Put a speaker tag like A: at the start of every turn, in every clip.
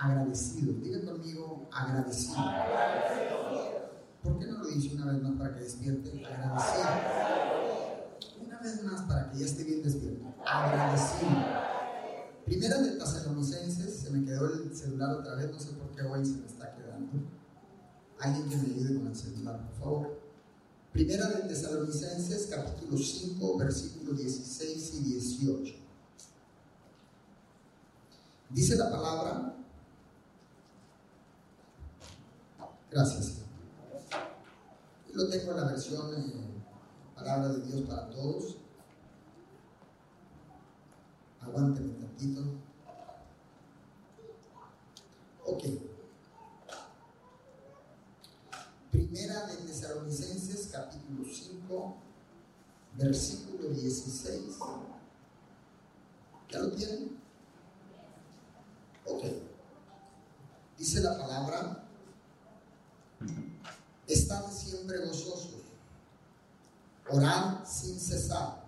A: agradecido. Diga conmigo, agradecido. ¿Por qué no lo dice una vez más para que despierte? Agradecido. Una vez más para que ya esté bien despierto. Agradecido. Primera de Tesalonicenses, se me quedó el celular otra vez, no sé por qué hoy se me está quedando. Alguien que me ayude con el celular, por favor. Primera de Tesalonicenses, capítulo 5, versículos 16 y 18. Dice la palabra, gracias. Lo tengo en la versión eh, Palabra de Dios para Todos. Aguánteme tantito. Ok. Primera de Tesalonicenses, capítulo 5, versículo 16. ¿Ya lo tienen? Ok. Dice la palabra, estad siempre gozosos, orad sin cesar,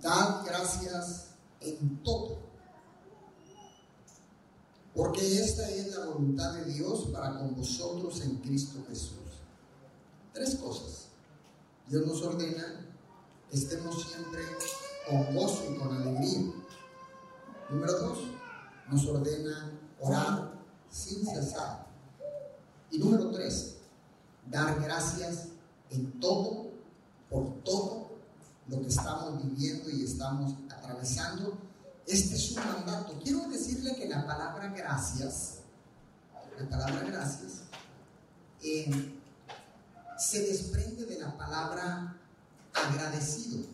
A: dad gracias en todo, porque esta es la voluntad de Dios para con vosotros en Cristo Jesús. Tres cosas. Dios nos ordena que estemos siempre con gozo y con alegría. Número dos, nos ordena orar sin cesar. Y número tres, dar gracias en todo, por todo lo que estamos viviendo y estamos atravesando. Este es un mandato. Quiero decirle que la palabra gracias, la palabra gracias, eh, se desprende de la palabra agradecido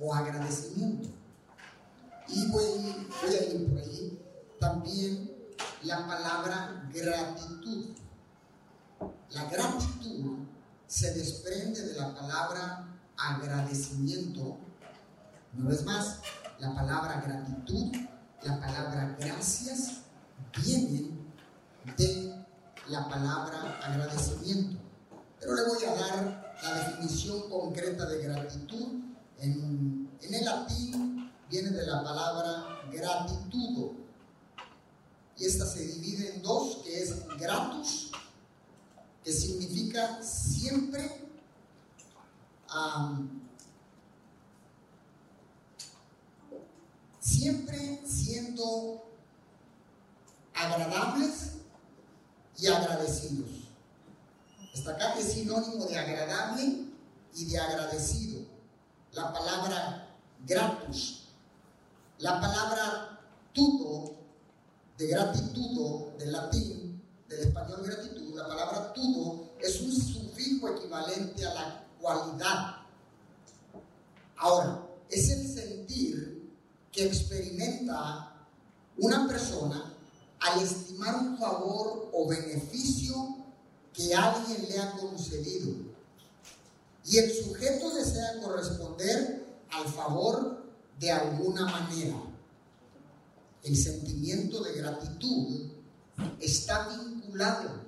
A: o agradecimiento. Y voy, voy a ir por ahí también la palabra gratitud. La gratitud se desprende de la palabra agradecimiento. Una vez más, la palabra gratitud, la palabra gracias, vienen de la palabra agradecimiento. Pero le voy a dar la definición concreta de gratitud. En, en el latín viene de la palabra gratitudo. Y esta se divide en dos, que es gratus, que significa siempre siempre siendo agradables y agradecidos. Esta acá es sinónimo de agradable y de agradecido. La palabra gratus. La palabra tudo, de gratitud, del latín, del español gratitud, la palabra tudo es un sufijo equivalente a la cualidad. Ahora, es el sentir que experimenta una persona al estimar un favor o beneficio que alguien le ha concedido. Y el sujeto desea corresponder al favor de alguna manera. El sentimiento de gratitud está vinculado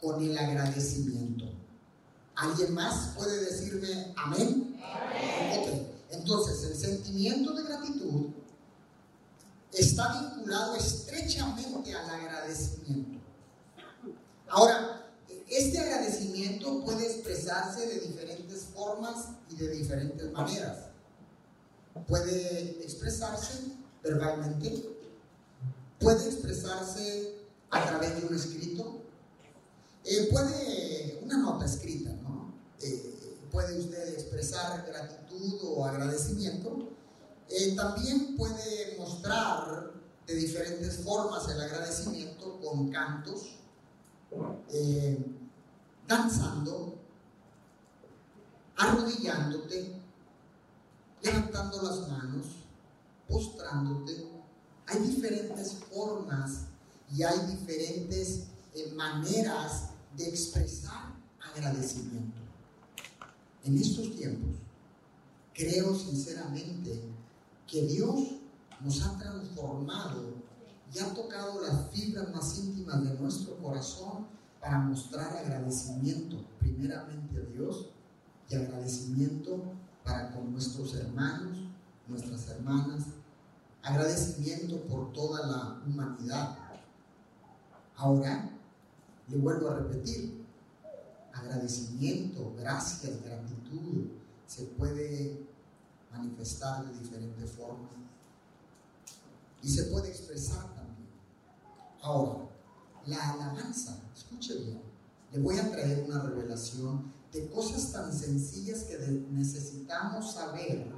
A: con el agradecimiento. ¿Alguien más puede decirme amén? Ok, entonces el sentimiento de gratitud está vinculado estrechamente al agradecimiento. Ahora, este agradecimiento puede expresarse de diferentes formas y de diferentes maneras. Puede expresarse verbalmente, puede expresarse a través de un escrito, eh, puede una nota escrita, ¿no? Eh, puede usted expresar gratitud o agradecimiento. Eh, también puede mostrar de diferentes formas el agradecimiento con cantos, danzando, arrodillándote, levantando las manos, postrándote. Hay diferentes formas y hay diferentes maneras de expresar agradecimiento. En estos tiempos, creo sinceramente que Dios nos ha transformado y ha tocado las fibras más íntimas de nuestro corazón para mostrar agradecimiento primeramente a Dios y agradecimiento para con nuestros hermanos, nuestras hermanas, agradecimiento por toda la humanidad. Ahora, le vuelvo a repetir, agradecimiento, gracias, gratitud, se puede manifestar de diferentes formas y se puede expresar también. Ahora, la alabanza, escuche bien, le voy a traer una revelación de cosas tan sencillas que necesitamos saber,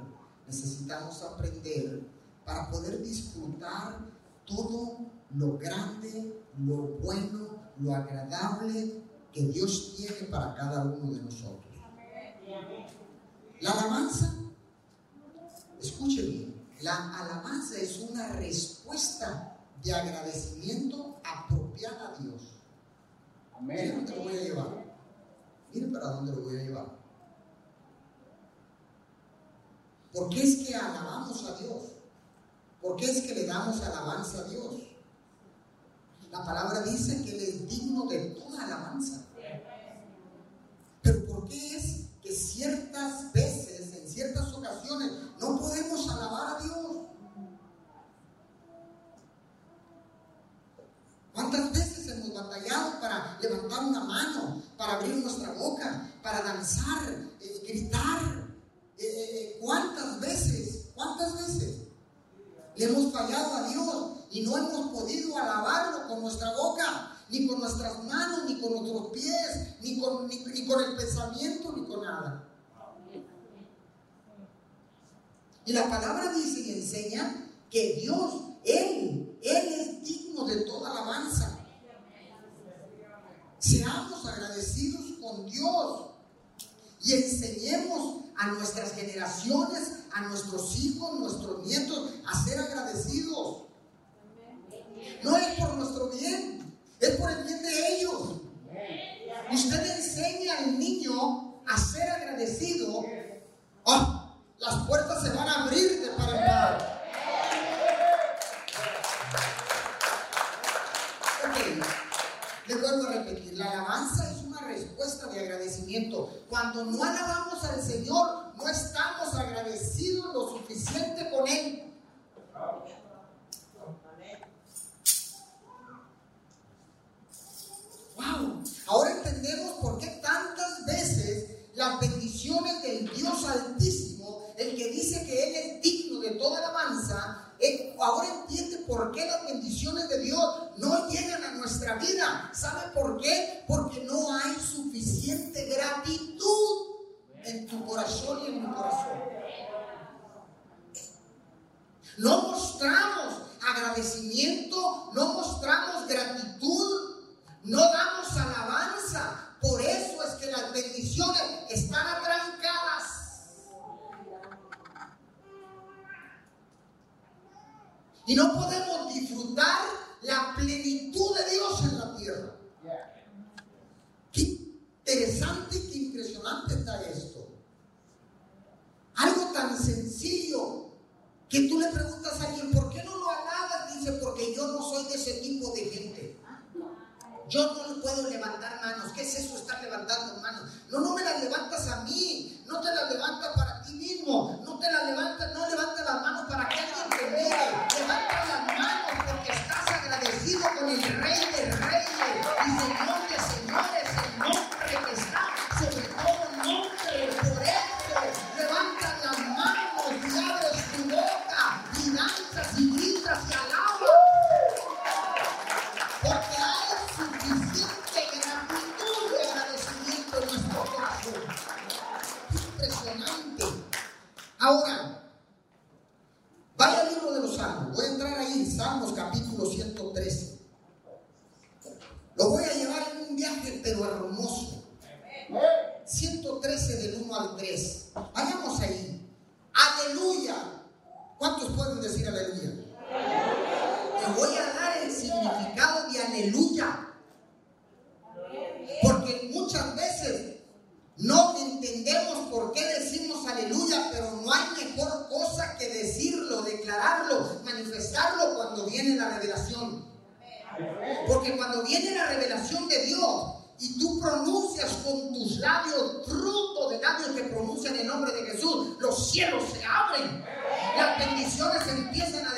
A: necesitamos aprender para poder disfrutar todo lo grande, lo bueno, lo agradable que Dios tiene para cada uno de nosotros. La alabanza, escuche bien, la alabanza es una respuesta de agradecimiento apropiada a Dios. Mira dónde lo voy a llevar. Mire para dónde lo voy a llevar. ¿Por qué es que alabamos a Dios? ¿Por qué es que le damos alabanza a Dios? La palabra dice que Él es digno de toda alabanza. Pero ¿por qué es que ciertas veces, en ciertas ocasiones, no podemos alabar a Dios? ¿Cuántas veces hemos batallado para levantar una mano, para abrir nuestra boca, para danzar, eh, gritar? Eh, eh, ¿Cuántas veces? ¿Cuántas veces? Le hemos fallado a Dios y no hemos podido alabarlo con nuestra boca, ni con nuestras manos, ni con nuestros pies, ni con, ni, con el pensamiento, ni con nada. Y la palabra dice y enseña que Dios, Él, Él es digno de toda alabanza. Seamos agradecidos con Dios y enseñemos a nuestras generaciones, a nuestros hijos, nuestros nietos, a ser agradecidos. No es por nuestro bien, es por el bien de ellos. Usted enseña al niño a ser agradecido. Oh, las puertas se van a abrir de par en par. le vuelvo a repetir, la alabanza es una respuesta de agradecimiento. Cuando no alabamos al Señor, no estamos agradecidos lo suficiente con Él. No, no me las levantas a mí. No te las levantas para ti mismo. Revelación. Porque cuando viene la revelación de Dios y tú pronuncias con tus labios, fruto de labios que pronuncian el nombre de Jesús, los cielos se abren, las bendiciones empiezan a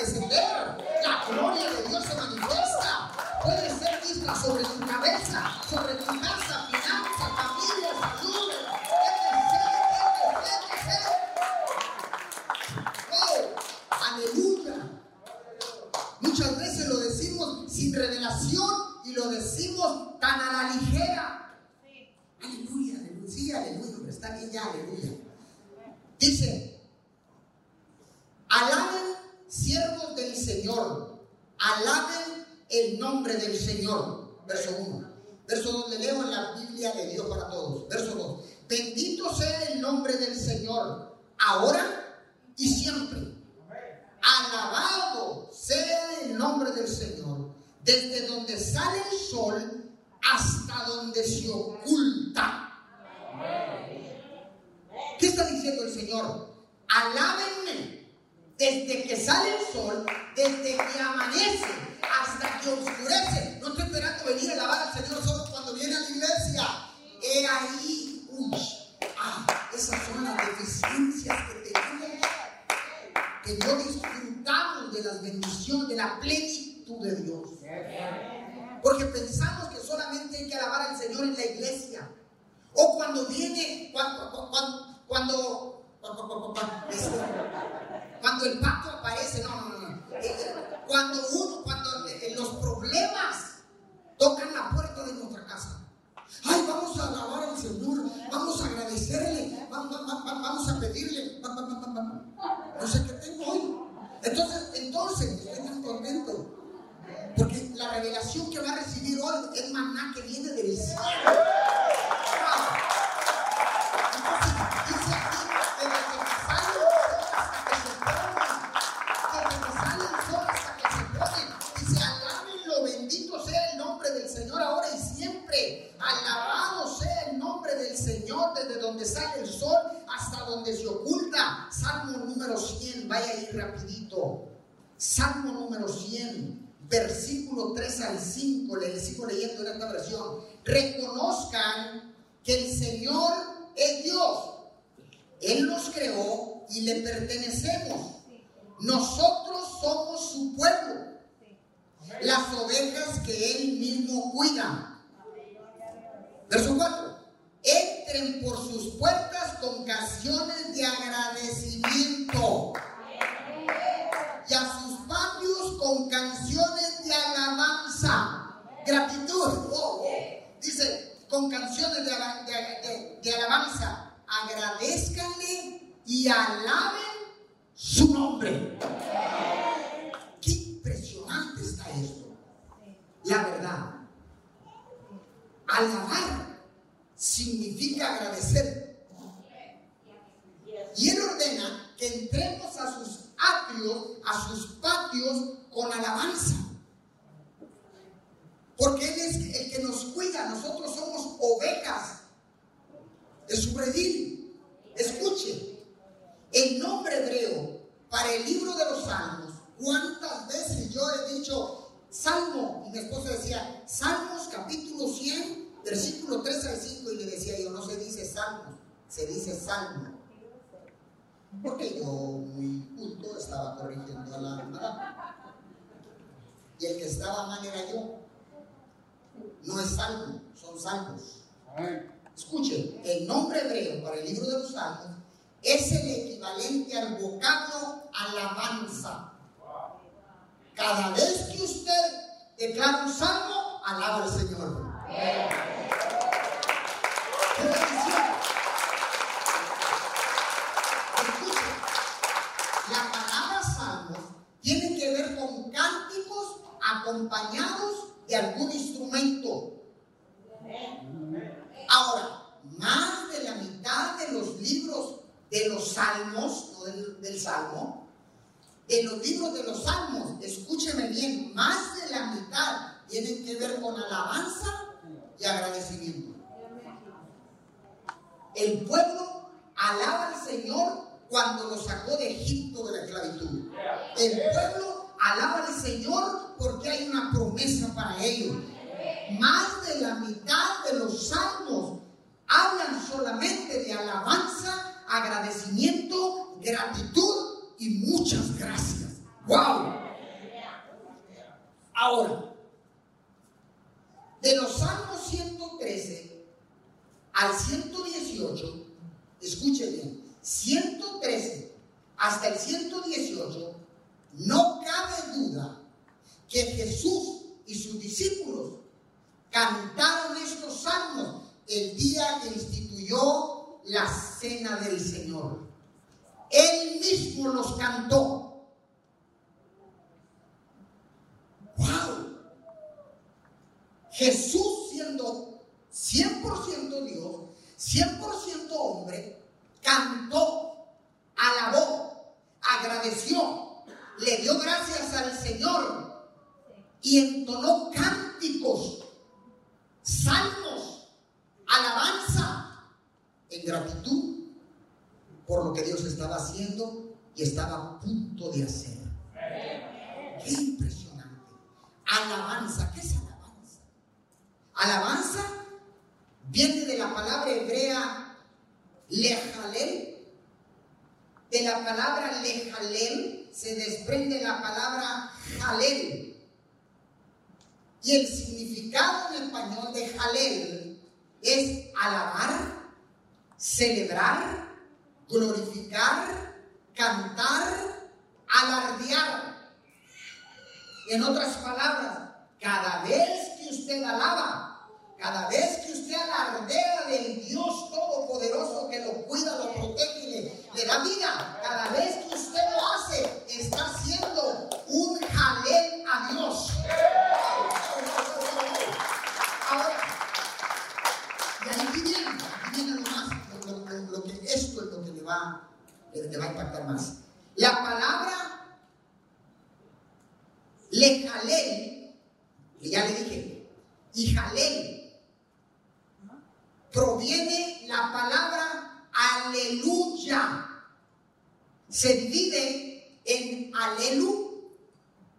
A: alaben el nombre del Señor. Verso 1. Verso 2 le leo en la Biblia de Dios para todos. Verso 2. Bendito sea el nombre del Señor, ahora y siempre. Alabado sea el nombre del Señor, desde donde sale el sol hasta donde se oculta. ¿Qué está diciendo el Señor? Alábenme desde que sale el sol, desde que amanece hasta que oscurece. No estoy esperando venir a alabar al Señor solo cuando viene a la iglesia. He ahí, uy, ah, esas son las deficiencias que tenemos, que no disfrutamos de las bendiciones, de la plenitud de Dios. Porque pensamos que solamente hay que alabar al Señor en la iglesia. O cuando viene, cuando, cuando el pacto aparece, no, no, no. Cuando uno, cuando los problemas tocan la puerta de nuestra casa. Ay, vamos a alabar al Señor, vamos a agradecerle, vamos, a pedirle. No sé qué tengo hoy. Entonces, entonces, estoy tan contento. Porque la revelación que va a recibir hoy es maná que viene del cielo. Salmo número 100, versículo 3 al 5, le sigo leyendo en esta versión. Reconozcan que el Señor es Dios. Él nos creó y le pertenecemos. Nosotros somos su pueblo, las ovejas que Él mismo cuida. Verso 4 entren por sus puertas con canciones de agradecimiento y a sus patios con canciones de alabanza, gratitud. Oh. Dice, con canciones de, de alabanza, agradezcanle y alaben su nombre. Qué impresionante está esto. La verdad. Alabar significa agradecer. Y Él ordena que entremos a sus patios con alabanza. Porque Él es el que nos cuida, nosotros somos ovejas de su redil. Escuche, el nombre hebreo para el libro de los salmos, ¿cuántas veces yo he dicho Salmo? Y mi esposa decía, Salmos capítulo 100, versículo 3 al 5 y le decía yo, no se dice salmo, se dice salmo. Porque yo, muy culto, estaba corrigiendo a la hermana. Y el que estaba mal era yo. No es salmo, son salmos. Escuchen, el nombre hebreo para el libro de los salmos es el equivalente al vocablo alabanza. Cada vez que usted declara un salmo, alaba al Señor. La palabra salmos tiene que ver con cánticos acompañados de algún instrumento. Ahora, más de la mitad de los libros de los salmos, no del, del salmo, de los libros de los salmos, escúcheme bien, más de la mitad tienen que ver con alabanza y agradecimiento. El pueblo alaba al Señor cuando lo sacó de Egipto de la esclavitud. El pueblo alaba al Señor porque hay una promesa para ellos. Más de la mitad de los salmos hablan solamente de alabanza, agradecimiento, gratitud y muchas gracias. ¡Wow! Ahora, De los Salmos 113 al 118, escuchen bien, 113 hasta el 118, no que Jesús y sus discípulos cantaron estos salmos el día que instituyó la cena del Señor. Él mismo los cantó. ¡Wow! Jesús siendo 100% Dios, 100% hombre, cantó, alabó, agradeció, le dio gracias al Señor y entonó cánticos, salmos, alabanza en gratitud por lo que Dios estaba haciendo y estaba a punto de hacer. Qué impresionante. Alabanza, ¿qué es alabanza? Alabanza viene de la palabra hebrea lejalel. De la palabra lejalel se desprende la palabra jalel. Y el significado en español de jalel es alabar, celebrar, glorificar, cantar, alardear. En otras palabras, cada vez que usted alaba, cada vez que usted alardea del Dios Todopoderoso que lo cuida, lo protege y le, le da vida, cada vez que usted lo hace, está haciendo un jalel a Dios. Ahora, y ahí viene, aquí viene lo más, lo, lo- lo- lo que esto es lo que le le, le va a impactar más. La palabra le jalel, que ya le dije, y jalel, proviene la palabra aleluya. Se divide en alelu,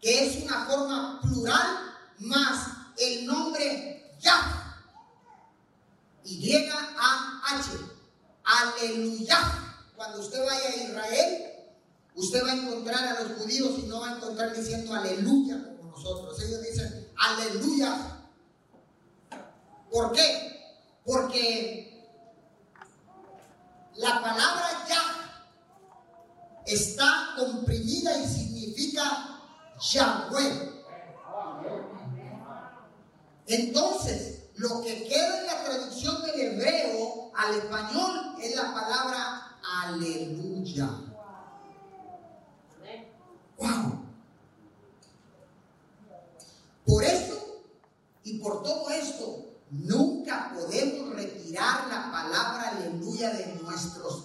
A: que es una forma plural, más el nombre Yah. Y-A-H. Aleluya. Cuando usted vaya a Israel, usted va a encontrar a los judíos y no va a encontrar diciendo aleluya como nosotros. Ellos dicen aleluya. ¿Por qué? Porque la palabra ya está comprimida y significa Yahweh. Entonces, lo que queda en la traducción del hebreo al español es la palabra aleluya. Wow. Por eso y por todo esto, nunca podemos retirar la palabra aleluya de nuestros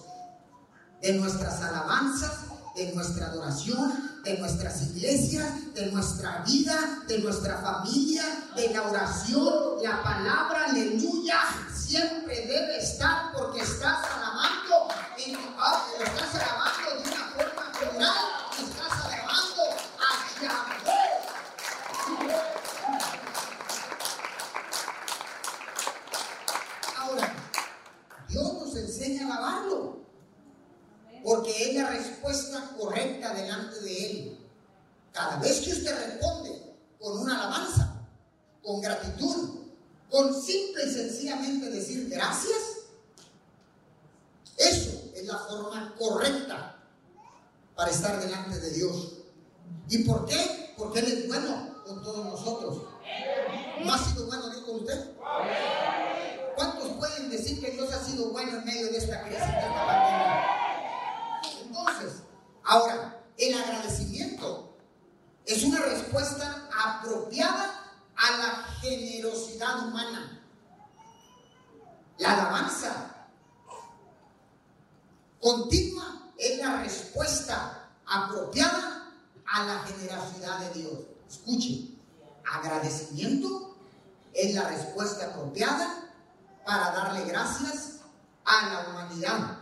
A: de nuestras alabanzas, de nuestra adoración, de nuestras iglesias, de nuestra vida, de nuestra familia, de la oración. La palabra aleluya siempre debe estar porque estás alabando, en, ah, estás alabando de una forma plural, estás alabando a Yahweh. Ahora, Dios nos enseña a alabarlo porque es la respuesta correcta delante de Él. Cada vez que usted responde con una alabanza, con gratitud, con simple y sencillamente decir gracias, eso la forma correcta para estar delante de Dios. ¿Y por qué? Porque Él es bueno con todos nosotros. ¿No ha sido bueno Dios con usted? ¿Cuántos pueden decir que Dios ha sido bueno en medio de esta crisis, de esta pandemia? Entonces, ahora, el agradecimiento es una respuesta apropiada a la generosidad humana. La alabanza continua es la respuesta apropiada a la generosidad de Dios. Escuche, agradecimiento es la respuesta apropiada para darle gracias a la humanidad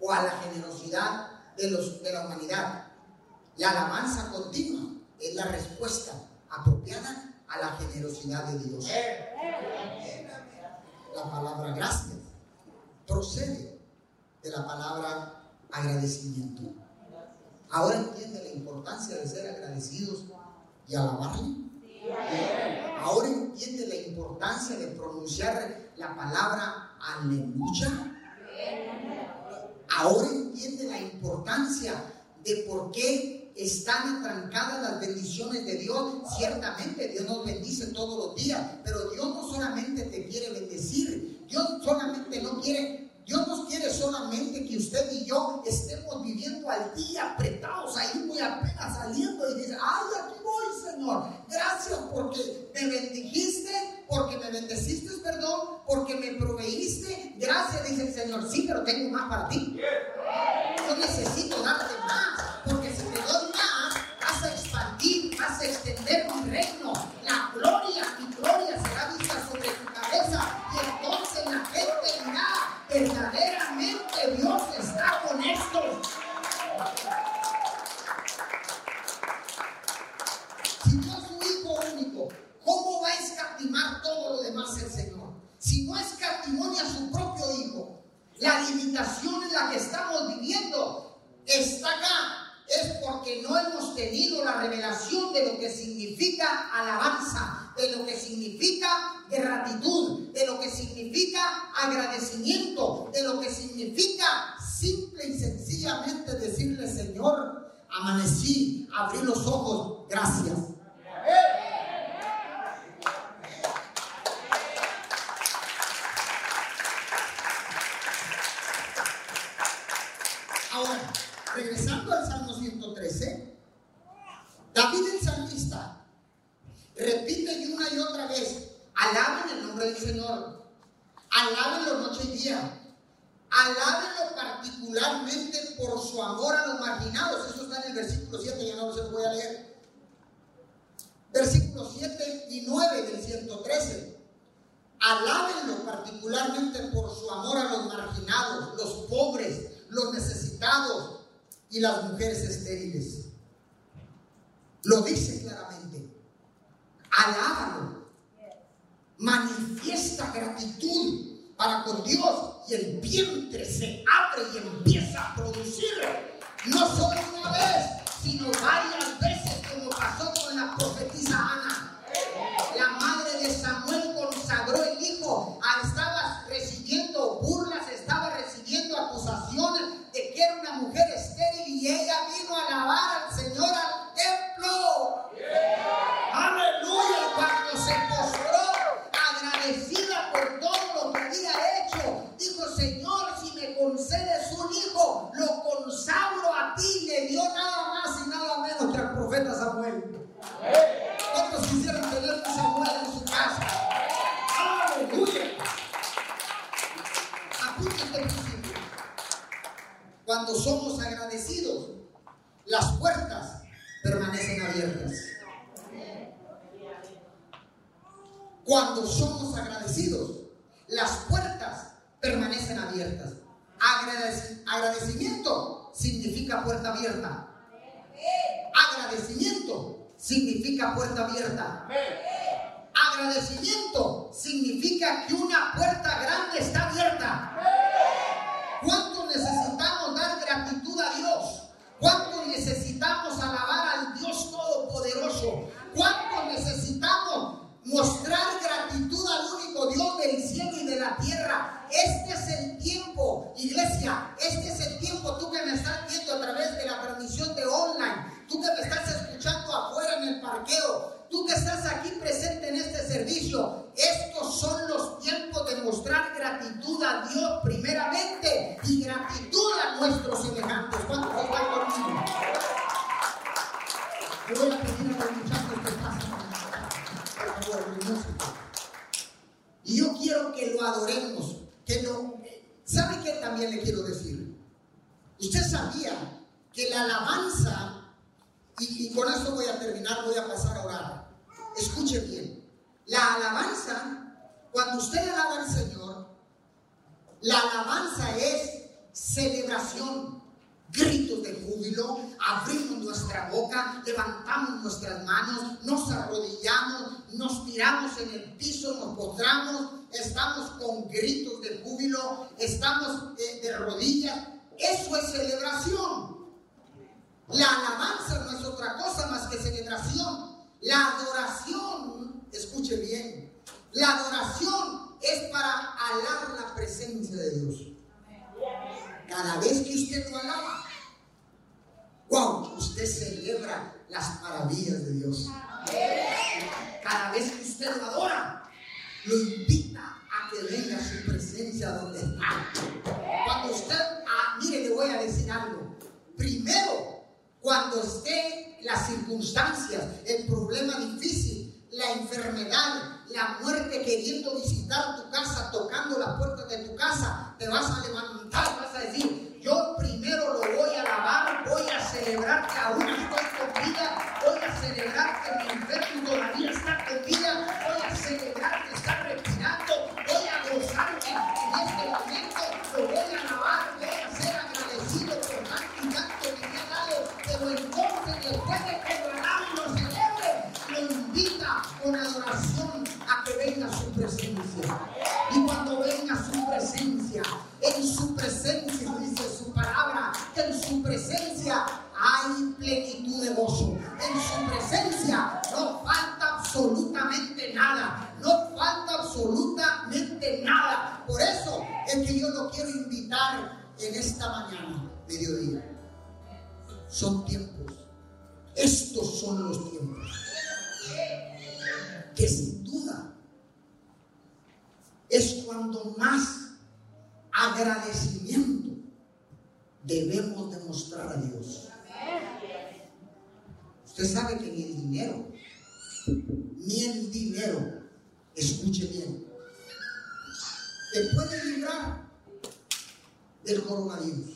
A: o a la generosidad de, los, de la humanidad. La alabanza continua es la respuesta apropiada a la generosidad de Dios. La palabra gracias procede de la palabra agradecimiento. Ahora entiende la importancia de ser agradecidos y alabarle. Ahora entiende la importancia de pronunciar la palabra aleluya. Ahora entiende la importancia de por qué están atrancadas las bendiciones de Dios. Ciertamente Dios nos bendice todos los días, pero Dios no solamente te quiere bendecir, Dios solamente no quiere Dios nos quiere solamente que usted y yo estemos viviendo al día apretados, ahí muy apenas saliendo y dice, ay, aquí voy, Señor. Gracias porque me bendijiste, porque me bendeciste, perdón, porque me proveíste. Gracias, dice el Señor. Sí, pero tengo más para ti. ojos, gracias. abrimos nuestra boca, levantamos nuestras manos, nos arrodillamos, nos tiramos en el piso, nos postramos, estamos con gritos de júbilo, estamos eh, de, rodillas. Eso es celebración. La alabanza no es otra cosa más que celebración. La adoración, escuche bien, la adoración es para alar la presencia de Dios. Cada vez que usted lo alaba, wow, usted celebra las maravillas de Dios. Cada vez que usted lo adora, lo invita a que venga su presencia donde está. Cuando usted, ah, mire, le voy a decir algo. Primero, cuando esté las circunstancias, el problema difícil, la enfermedad, la muerte queriendo visitar tu casa, tocando la puerta de tu casa, te vas a levantar, vas a decir, yo primero lo voy a alabar, voy a celebrar que aún estoy con vida, voy a celebrar que mi enfermo todavía te puede librar del coronavirus.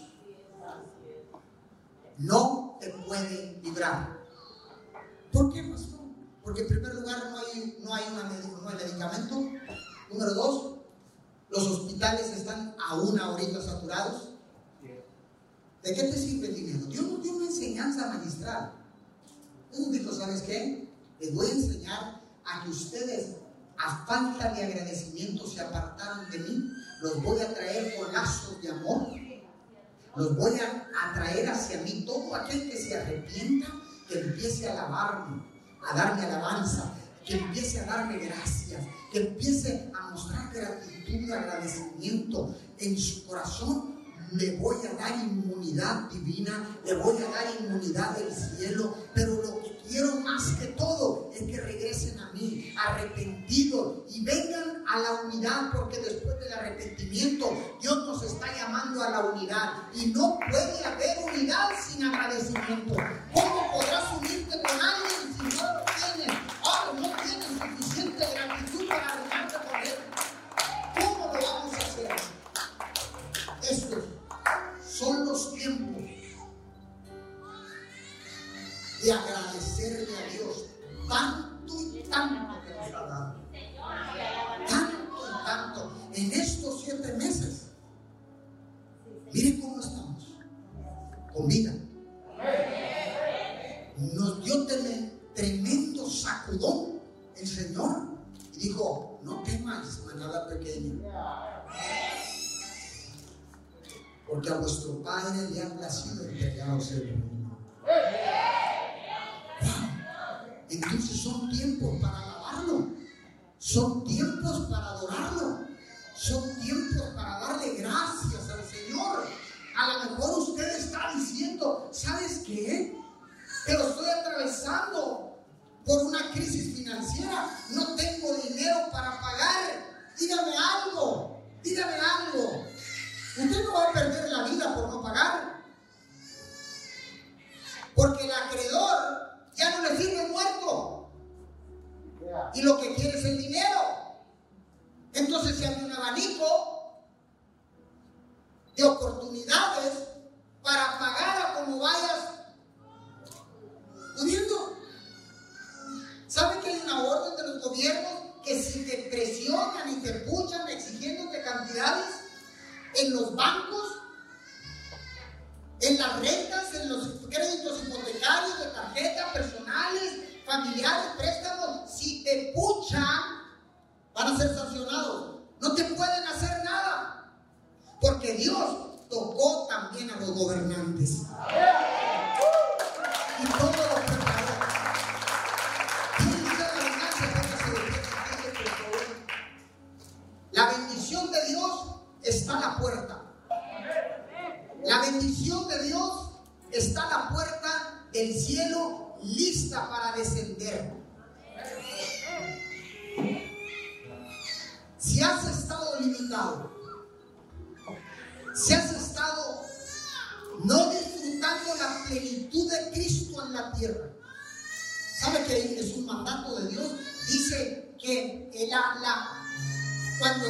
A: No te puede librar. ¿Por qué, pastor? Porque en primer lugar no hay, no hay, una, no hay medicamento. Número dos, los hospitales están aún ahorita saturados. ¿De qué te sirve el dinero? Dios nos dio una enseñanza magistral. Un dijo, ¿sabes qué? Les voy a enseñar a que ustedes, a falta de agradecimiento, se apartaron de mí. Los voy a traer con lazos de amor. Los voy a atraer hacia mí. Todo aquel que se arrepienta, que empiece a alabarme, a darme alabanza, que empiece a darme gracias, que empiece a mostrar gratitud, agradecimiento en su corazón, le voy a dar inmunidad divina, le voy a dar inmunidad del cielo, pero lo que quiero más que todo es que regresen a mí, arrepentidos, y vengan a la unidad, porque después del arrepentimiento Dios nos está llamando a la unidad, y no puede haber unidad sin agradecimiento. Por una crisis financiera. No tengo dinero para pagar. Dígame algo. Dígame algo. Usted no va a perder la vida por no pagar. Porque el acreedor ya no le sirve muerto. Y lo que quiere es el dinero. Entonces se abre un abanico de oportunidades para pagar a como vayas pudiendo. ¿Sabe que hay una orden de los gobiernos que si te presionan y te puchan exigiéndote cantidades en los bancos, en las rentas, en los créditos hipotecarios, de tarjetas personales, familiares, préstamos, si te puchan, van a ser sancionados. No te pueden hacer nada. Porque Dios tocó también a los gobernantes. Y está la puerta. La bendición de Dios está a la puerta del cielo lista para descender. Si has estado limitado, si has estado no disfrutando la plenitud de Cristo en la tierra, ¿sabe que es un mandato de Dios? Dice que la, la, cuando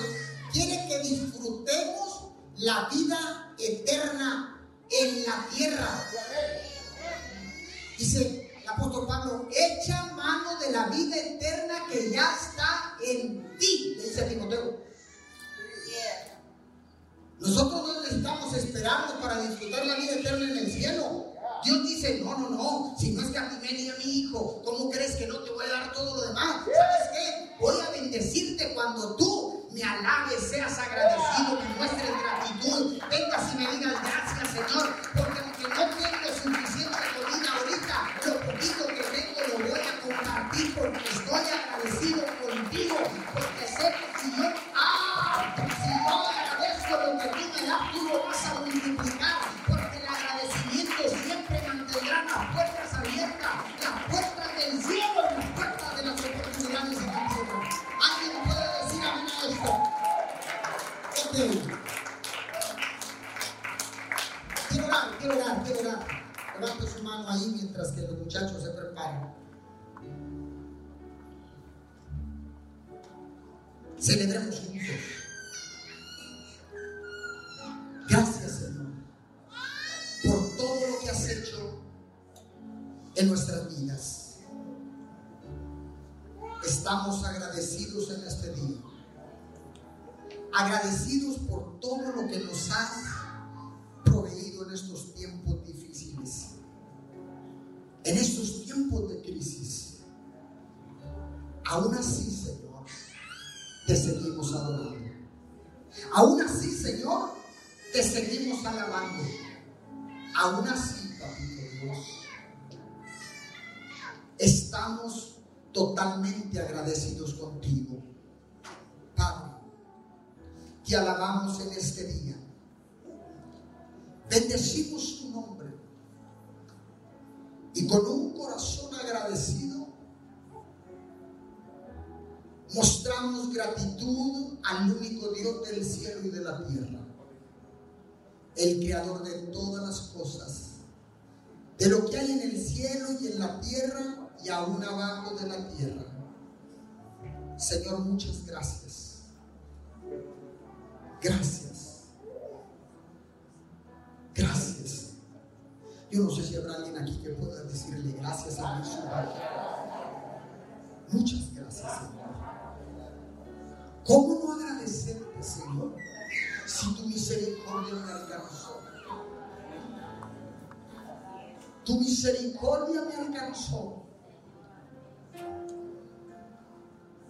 A: quiere que disfrutemos la vida eterna en la tierra. Dice el apóstol Pablo, echa mano de la vida eterna que ya está en ti, dice Timoteo. Nosotros no necesitamos esperarnos para disfrutar la vida eterna en el cielo. Dios dice, no, no, no, si no es que a mí me a mi hijo, ¿cómo crees que no te voy a dar todo lo demás? ¿Sabes qué? Voy a bendecirte cuando tú me alabes, seas agradecido, me muestres gratitud, vengas y me digas gracias, Señor, porque aunque no tengo suficiente comida ahorita, lo poquito que tengo lo voy a compartir porque estoy agradecido Celebremos juntos. Gracias, Señor, por todo lo que has hecho en nuestras vidas. Estamos agradecidos en este día. Agradecidos por todo lo que nos has proveído en estos tiempos difíciles. En estos tiempos de crisis. Aún así, Señor, te seguimos adorando. Aún así, Señor, te seguimos alabando. Aún así, Papito Dios, estamos totalmente agradecidos contigo. Padre, te alabamos en este día. Bendecimos tu nombre. Y con un corazón agradecido, mostramos gratitud al único Dios del cielo y de la tierra, el creador de todas las cosas, de lo que hay en el cielo y en la tierra y aún abajo de la tierra. Señor, muchas gracias. Gracias. Gracias. Yo no sé si habrá alguien aquí que pueda decirle gracias a Dios. Muchas gracias, Señor. ¿Cómo no agradecerte, Señor, si tu misericordia me alcanzó? Tu misericordia me alcanzó.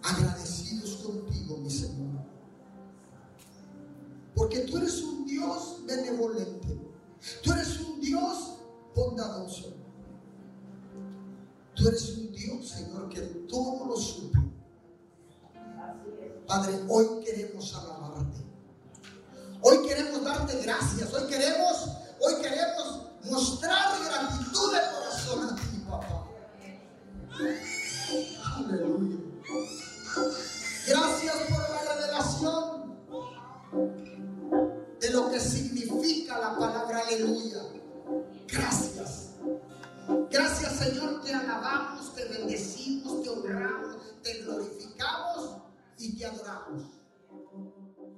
A: Agradecidos contigo, mi Señor. Porque tú eres un Dios benevolente. Tú eres un Dios bondadoso. Tú eres un Dios, Señor, que todo lo suple. Padre, hoy queremos alabarte. Hoy queremos darte gracias. Hoy queremos, hoy queremos mostrar gratitud de corazón a ti, papá. Aleluya. Gracias por la revelación de lo que significa la palabra aleluya. Gracias. Gracias Señor, te alabamos, te bendecimos. e te adoramos.